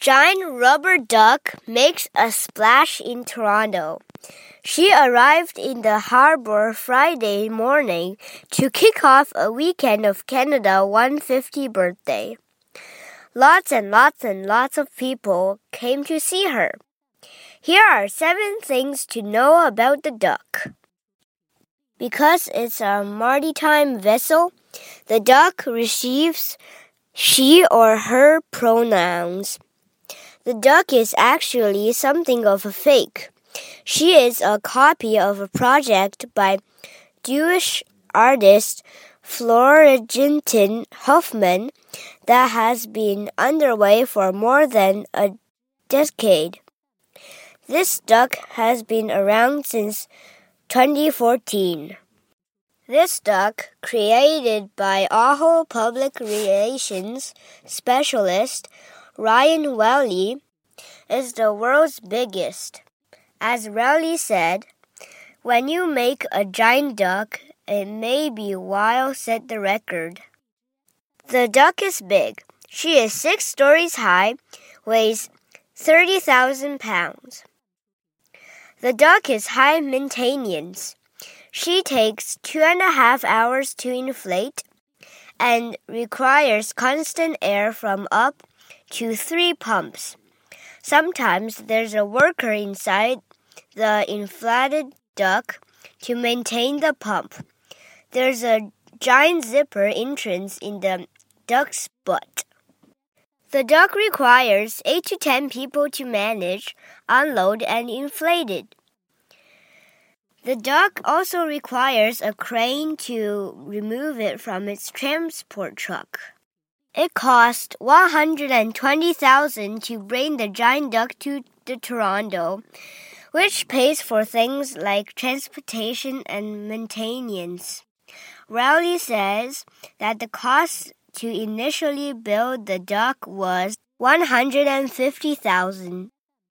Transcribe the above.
giant rubber duck makes a splash in Toronto. She arrived in the harbor Friday morning to kick off a weekend of Canada 150 birthday. Lots and lots and lots of people came to see her. Here are seven things to know about the duck. Because it's a maritime vessel, the duck receives she or her pronouns. The duck is actually something of a fake. She is a copy of a project by Jewish artist Florentijn Hofman that has been underway for more than a decade. This duck has been around since 2014. This duck, created by Ohio Public Relations specialist Ryan Whaley, is the world's biggest. As Whaley said, when you make a giant duck, it may be while set the record. The duck is big. She is six stories high, weighs 30,000 pounds. The duck is high maintenance. She takes two and a half hours to inflate and requires constant air from up to three pumps. Sometimes there's a worker inside the inflated duck to maintain the pump. There's a giant zipper entrance in the duck's butt. The duck requires 8 to 10 people to manage, unload, and inflate it. The duck also requires a crane to remove it from its transport truck. It cost 120,000 to bring the giant duck to the Toronto, which pays for things like transportation and maintenance. Whaley says that the cost to initially build the duck was 150,000.